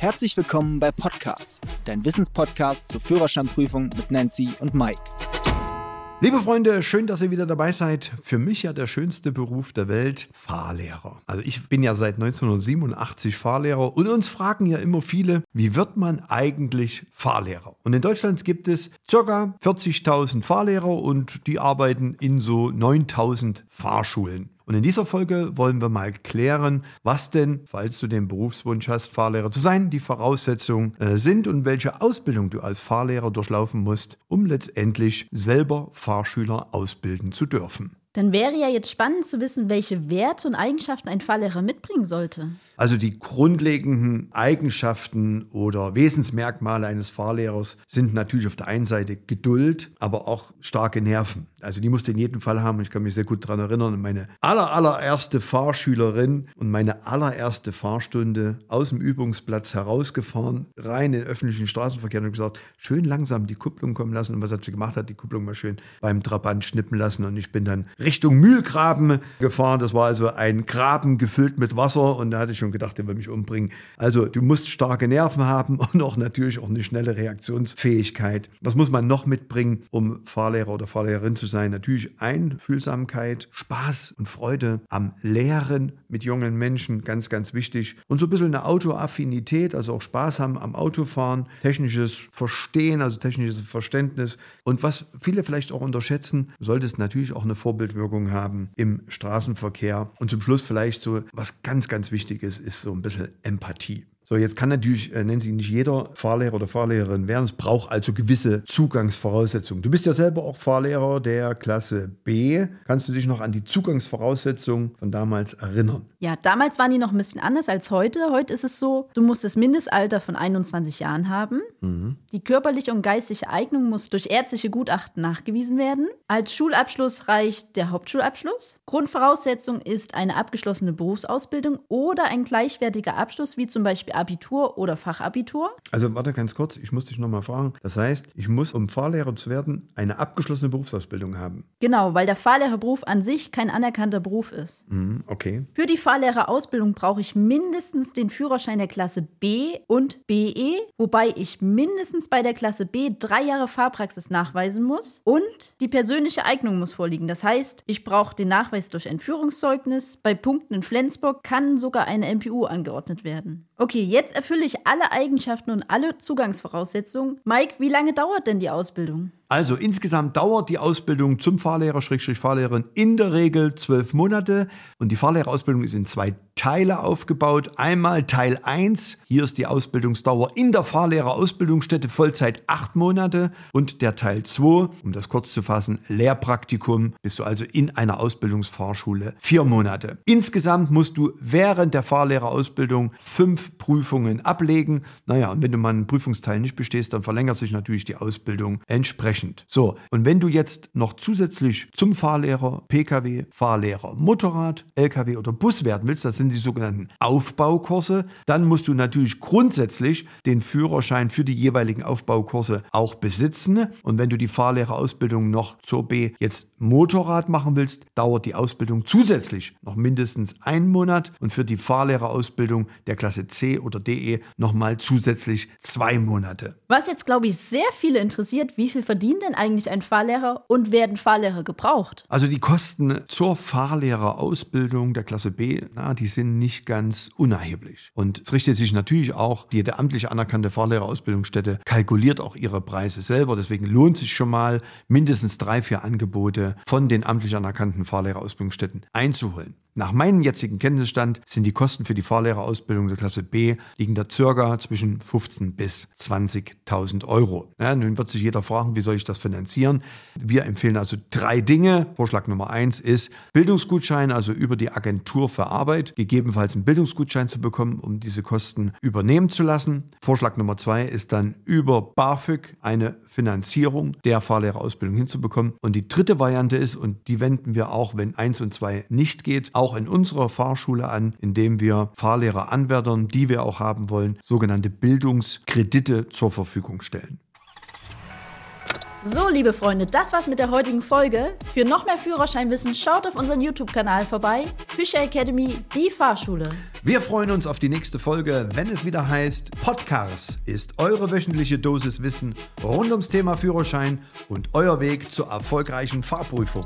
Herzlich willkommen bei Podcast, dein Wissenspodcast zur Führerscheinprüfung mit Nancy und Mike. Liebe Freunde, schön, dass ihr wieder dabei seid. Für mich ja der schönste Beruf der Welt, Fahrlehrer. Also ich bin ja seit 1987 Fahrlehrer und uns fragen ja immer viele, wie wird man eigentlich Fahrlehrer? Und in Deutschland gibt es ca. 40.000 Fahrlehrer und die arbeiten in so 9.000 Fahrschulen. Und in dieser Folge wollen wir mal klären, was denn, falls du den Berufswunsch hast, Fahrlehrer zu sein, die Voraussetzungen äh, sind und welche Ausbildung du als Fahrlehrer durchlaufen musst, um letztendlich selber Fahrschüler ausbilden zu dürfen. Dann wäre ja jetzt spannend zu wissen, welche Werte und Eigenschaften ein Fahrlehrer mitbringen sollte. Also die grundlegenden Eigenschaften oder Wesensmerkmale eines Fahrlehrers sind natürlich auf der einen Seite Geduld, aber auch starke Nerven. Also die musste in jedem Fall haben. Ich kann mich sehr gut daran erinnern, meine aller, allererste Fahrschülerin und meine allererste Fahrstunde aus dem Übungsplatz herausgefahren, rein in den öffentlichen Straßenverkehr und gesagt, schön langsam die Kupplung kommen lassen. Und was hat sie gemacht? Hat die Kupplung mal schön beim Trabant schnippen lassen und ich bin dann Richtung Mühlgraben gefahren. Das war also ein Graben gefüllt mit Wasser und da hatte ich schon gedacht, der will mich umbringen. Also du musst starke Nerven haben und auch natürlich auch eine schnelle Reaktionsfähigkeit. Was muss man noch mitbringen, um Fahrlehrer oder Fahrlehrerin zu sein? Natürlich Einfühlsamkeit, Spaß und Freude am Lehren mit jungen Menschen, ganz, ganz wichtig. Und so ein bisschen eine Autoaffinität, also auch Spaß haben am Autofahren, technisches Verstehen, also technisches Verständnis. Und was viele vielleicht auch unterschätzen, sollte es natürlich auch eine Vorbild Vorbildwirkung haben im Straßenverkehr. Und zum Schluss vielleicht so, was ganz, ganz wichtig ist, ist so ein bisschen Empathie. So, jetzt kann natürlich, äh, nennen Sie nicht jeder Fahrlehrer oder Fahrlehrerin werden. Es braucht also gewisse Zugangsvoraussetzungen. Du bist ja selber auch Fahrlehrer der Klasse B. Kannst du dich noch an die Zugangsvoraussetzungen von damals erinnern? Ja, damals waren die noch ein bisschen anders als heute. Heute ist es so, du musst das Mindestalter von 21 Jahren haben. Mhm. Die körperliche und geistige Eignung muss durch ärztliche Gutachten nachgewiesen werden. Als Schulabschluss reicht der Hauptschulabschluss. Grundvoraussetzung ist eine abgeschlossene Berufsausbildung oder ein gleichwertiger Abschluss, wie zum Beispiel Abitur oder Fachabitur. Also warte ganz kurz, ich muss dich nochmal fragen. Das heißt, ich muss, um Fahrlehrer zu werden, eine abgeschlossene Berufsausbildung haben. Genau, weil der Fahrlehrerberuf an sich kein anerkannter Beruf ist. Mhm, okay. Für die Fahrlehrerausbildung brauche ich mindestens den Führerschein der Klasse B und BE, wobei ich mindestens bei der Klasse B drei Jahre Fahrpraxis nachweisen muss und die persönliche Eignung muss vorliegen. Das heißt, ich brauche den Nachweis durch ein Führungszeugnis. Bei Punkten in Flensburg kann sogar eine MPU angeordnet werden. Okay, jetzt erfülle ich alle Eigenschaften und alle Zugangsvoraussetzungen. Mike, wie lange dauert denn die Ausbildung? Also insgesamt dauert die Ausbildung zum Fahrlehrer, Fahrlehrerin in der Regel zwölf Monate. Und die Fahrlehrerausbildung ist in zwei Teile aufgebaut. Einmal Teil 1, hier ist die Ausbildungsdauer in der Fahrlehrerausbildungsstätte Vollzeit acht Monate. Und der Teil 2, um das kurz zu fassen, Lehrpraktikum, bist du also in einer Ausbildungsfahrschule vier Monate. Insgesamt musst du während der Fahrlehrerausbildung fünf Prüfungen ablegen. Naja, und wenn du mal einen Prüfungsteil nicht bestehst, dann verlängert sich natürlich die Ausbildung entsprechend entsprechend. So, und wenn du jetzt noch zusätzlich zum Fahrlehrer Pkw, Fahrlehrer Motorrad, Lkw oder Bus werden willst, das sind die sogenannten Aufbaukurse, dann musst du natürlich grundsätzlich den Führerschein für die jeweiligen Aufbaukurse auch besitzen. Und wenn du die Fahrlehrerausbildung noch zur B jetzt Motorrad machen willst, dauert die Ausbildung zusätzlich noch mindestens einen Monat und für die Fahrlehrerausbildung der Klasse C oder DE nochmal zusätzlich zwei Monate. Was jetzt, glaube ich, sehr viele interessiert, wie viel verdient verdient denn eigentlich ein Fahrlehrer und werden Fahrlehrer gebraucht? Also die Kosten zur Fahrlehrerausbildung der Klasse B, na, die sind nicht ganz unerheblich. Und es richtet sich natürlich auch, jede amtlich anerkannte Fahrlehrerausbildungsstätte kalkuliert auch ihre Preise selber. Deswegen lohnt sich schon mal, mindestens drei, vier Angebote von den amtlich anerkannten Fahrlehrerausbildungsstätten einzuholen. Nach meinem jetzigen Kenntnisstand sind die Kosten für die Fahrlehrerausbildung der Klasse B liegen da circa zwischen 15.000 bis 20.000 Euro. Ja, nun wird sich jeder fragen, wie soll ich das finanzieren? Wir empfehlen also drei Dinge. Vorschlag Nummer eins ist Bildungsgutschein, also über die Agentur für Arbeit, gegebenenfalls einen Bildungsgutschein zu bekommen, um diese Kosten übernehmen zu lassen. Vorschlag Nummer zwei ist dann über BAföG eine Finanzierung der Fahrlehrerausbildung hinzubekommen. Und die dritte Variante ist, und die wenden wir auch, wenn eins und zwei nicht geht, auch in unserer Fahrschule an, indem wir Fahrlehreranwärtern, die wir auch haben wollen, sogenannte Bildungskredite zur Verfügung stellen. So, liebe Freunde, das war's mit der heutigen Folge. Für noch mehr Führerscheinwissen schaut auf unseren YouTube-Kanal vorbei. Fischer Academy, die Fahrschule. Wir freuen uns auf die nächste Folge, wenn es wieder heißt, Podcars ist eure wöchentliche Dosis Wissen rund ums Thema Führerschein und euer Weg zur erfolgreichen Fahrprüfung.